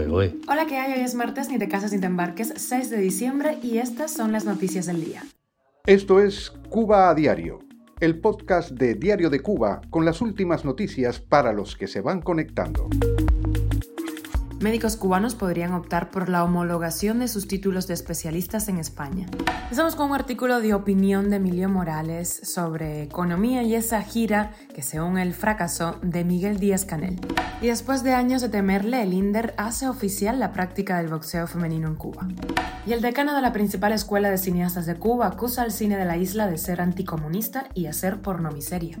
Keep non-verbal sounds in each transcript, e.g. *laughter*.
¿eh? Hola, ¿qué hay? Hoy es martes, ni te casas ni te embarques, 6 de diciembre, y estas son las noticias del día. Esto es Cuba a Diario, el podcast de Diario de Cuba con las últimas noticias para los que se van conectando médicos cubanos podrían optar por la homologación de sus títulos de especialistas en España. Estamos con un artículo de opinión de Emilio Morales sobre economía y esa gira que según el fracaso de Miguel Díaz Canel. Y después de años de temerle, el INDER hace oficial la práctica del boxeo femenino en Cuba. Y el decano de la principal escuela de cineastas de Cuba acusa al cine de la isla de ser anticomunista y hacer pornomiseria.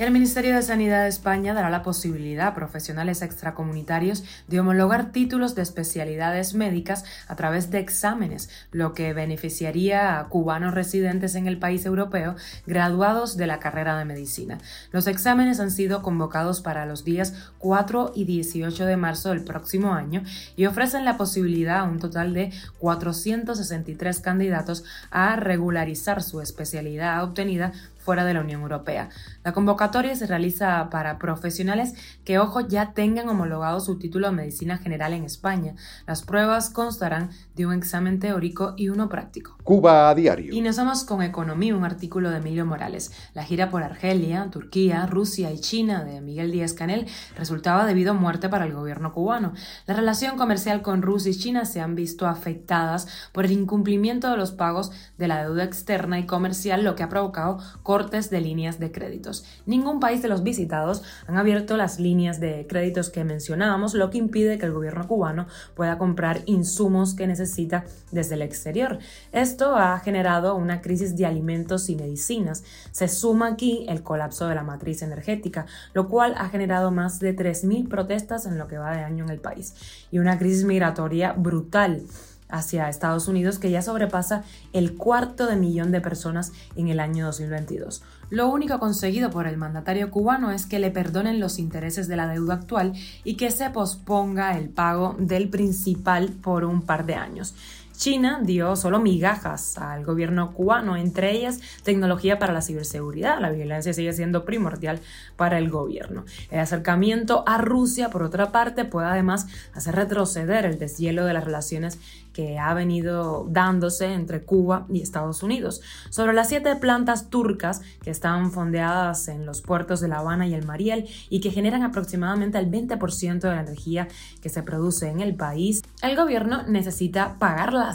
El Ministerio de Sanidad de España dará la posibilidad a profesionales extracomunitarios de homologar títulos de especialidades médicas a través de exámenes, lo que beneficiaría a cubanos residentes en el país europeo graduados de la carrera de medicina. Los exámenes han sido convocados para los días 4 y 18 de marzo del próximo año y ofrecen la posibilidad a un total de 463 candidatos a regularizar su especialidad obtenida fuera de la Unión Europea. La convocatoria se realiza para profesionales que, ojo, ya tengan homologado su título de medicina general en España. Las pruebas constarán de un examen teórico y uno práctico. Cuba a diario. Y nos vamos con Economía, un artículo de Emilio Morales. La gira por Argelia, Turquía, Rusia y China de Miguel Díaz Canel resultaba debido a muerte para el gobierno cubano. La relación comercial con Rusia y China se han visto afectadas por el incumplimiento de los pagos de la deuda externa y comercial, lo que ha provocado cortes de líneas de créditos. Ningún país de los visitados han abierto las líneas de créditos que mencionábamos, lo que impide que el gobierno cubano pueda comprar insumos que necesita desde el exterior. Esto ha generado una crisis de alimentos y medicinas. Se suma aquí el colapso de la matriz energética, lo cual ha generado más de 3.000 protestas en lo que va de año en el país y una crisis migratoria brutal hacia Estados Unidos que ya sobrepasa el cuarto de millón de personas en el año 2022. Lo único conseguido por el mandatario cubano es que le perdonen los intereses de la deuda actual y que se posponga el pago del principal por un par de años. China dio solo migajas al gobierno cubano, entre ellas tecnología para la ciberseguridad. La violencia sigue siendo primordial para el gobierno. El acercamiento a Rusia, por otra parte, puede además hacer retroceder el deshielo de las relaciones que ha venido dándose entre Cuba y Estados Unidos. Sobre las siete plantas turcas que están fondeadas en los puertos de La Habana y el Mariel y que generan aproximadamente el 20% de la energía que se produce en el país, el gobierno necesita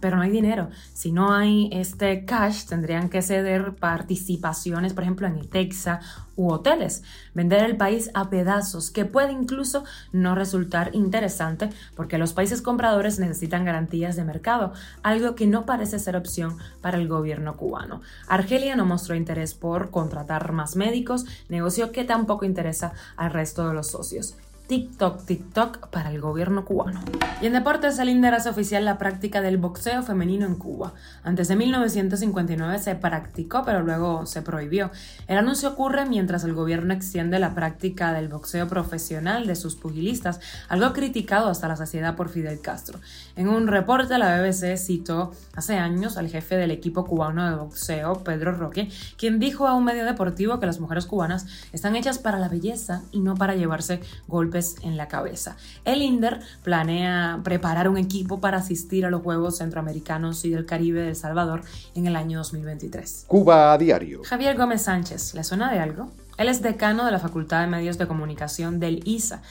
pero no hay dinero. Si no hay este cash, tendrían que ceder participaciones, por ejemplo, en Texas u hoteles. Vender el país a pedazos, que puede incluso no resultar interesante porque los países compradores necesitan garantías de mercado, algo que no parece ser opción para el gobierno cubano. Argelia no mostró interés por contratar más médicos, negocio que tampoco interesa al resto de los socios. TikTok, TikTok para el gobierno cubano. Y en deportes, el INDER hace oficial la práctica del boxeo femenino en Cuba. Antes de 1959 se practicó, pero luego se prohibió. El anuncio ocurre mientras el gobierno extiende la práctica del boxeo profesional de sus pugilistas, algo criticado hasta la saciedad por Fidel Castro. En un reporte, la BBC citó hace años al jefe del equipo cubano de boxeo, Pedro Roque, quien dijo a un medio deportivo que las mujeres cubanas están hechas para la belleza y no para llevarse golpes en la cabeza. El INDER planea preparar un equipo para asistir a los Juegos Centroamericanos y del Caribe de El Salvador en el año 2023. Cuba a diario. Javier Gómez Sánchez, ¿le suena de algo? Él es decano de la Facultad de Medios de Comunicación del ISA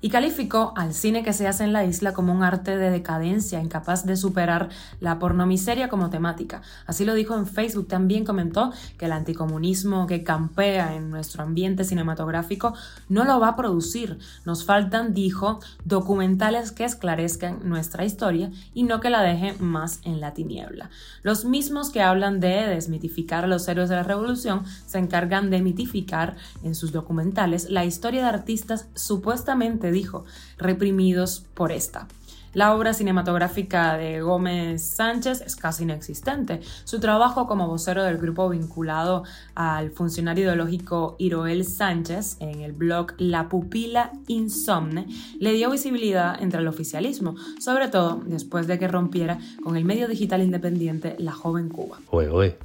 y calificó al cine que se hace en la isla como un arte de decadencia, incapaz de superar la pornomiseria como temática. Así lo dijo en Facebook. También comentó que el anticomunismo que campea en nuestro ambiente cinematográfico no lo va a producir. Nos faltan, dijo, documentales que esclarezcan nuestra historia y no que la dejen más en la tiniebla. Los mismos que hablan de desmitificar a los héroes de la revolución se encargan de mitificar en sus documentales la historia de artistas supuestamente dijo, reprimidos por esta. La obra cinematográfica de Gómez Sánchez es casi inexistente. Su trabajo como vocero del grupo vinculado al funcionario ideológico Iroel Sánchez en el blog La Pupila Insomne le dio visibilidad entre el oficialismo, sobre todo después de que rompiera con el medio digital independiente La Joven Cuba.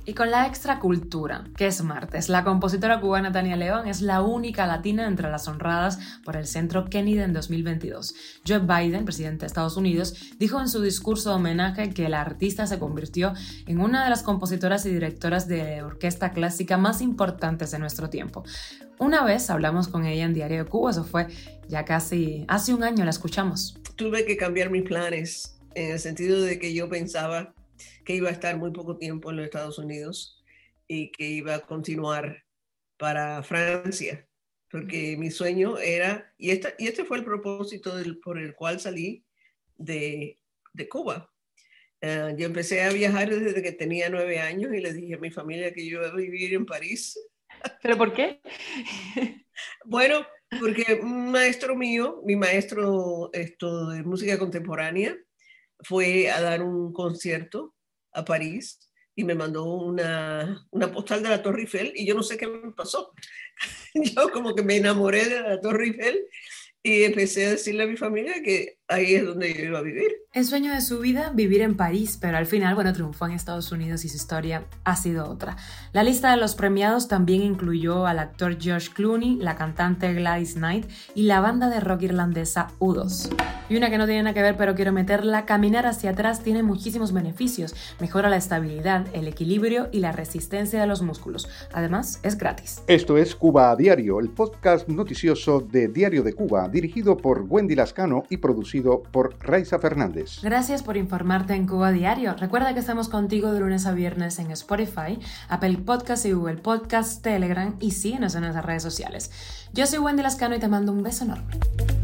Y con la extracultura, que es martes, la compositora cubana Tania León es la única latina entre las honradas por el Centro Kennedy en 2022. Joe Biden, presidente de Estados Unidos, dijo en su discurso de homenaje que la artista se convirtió en una de las compositoras y directoras de orquesta clásica más importantes de nuestro tiempo. Una vez hablamos con ella en Diario de Cuba, eso fue ya casi hace un año la escuchamos. Tuve que cambiar mis planes en el sentido de que yo pensaba que iba a estar muy poco tiempo en los Estados Unidos y que iba a continuar para Francia, porque mi sueño era, y, esta, y este fue el propósito por el cual salí de, de Cuba. Uh, yo empecé a viajar desde que tenía nueve años y le dije a mi familia que yo iba a vivir en París. ¿Pero por qué? bueno, porque un maestro mío, mi maestro esto, de música contemporánea, fue a dar un concierto a París y me mandó una, una, postal de la Torre Eiffel y yo no sé qué me pasó. *laughs* yo como que me enamoré de la Torre Eiffel y empecé a decirle a mi familia que ahí es donde yo iba a vivir. El sueño de su vida, vivir en París, pero al final, bueno, triunfó en Estados Unidos y su historia ha sido otra. La lista de los premiados también incluyó al actor George Clooney, la cantante Gladys Knight y la banda de rock irlandesa U2. Y una que no tiene nada que ver, pero quiero meterla, caminar hacia atrás tiene muchísimos beneficios. Mejora la estabilidad, el equilibrio y la resistencia de los músculos. Además, es gratis. Esto es Cuba a Diario, el podcast noticioso de Diario de Cuba, dirigido por Wendy Lascano y producido por Raiza Fernández. Gracias por informarte en Cuba Diario. Recuerda que estamos contigo de lunes a viernes en Spotify, Apple Podcast y Google Podcast, Telegram y síguenos en nuestras redes sociales. Yo soy Wendy Lascano y te mando un beso enorme.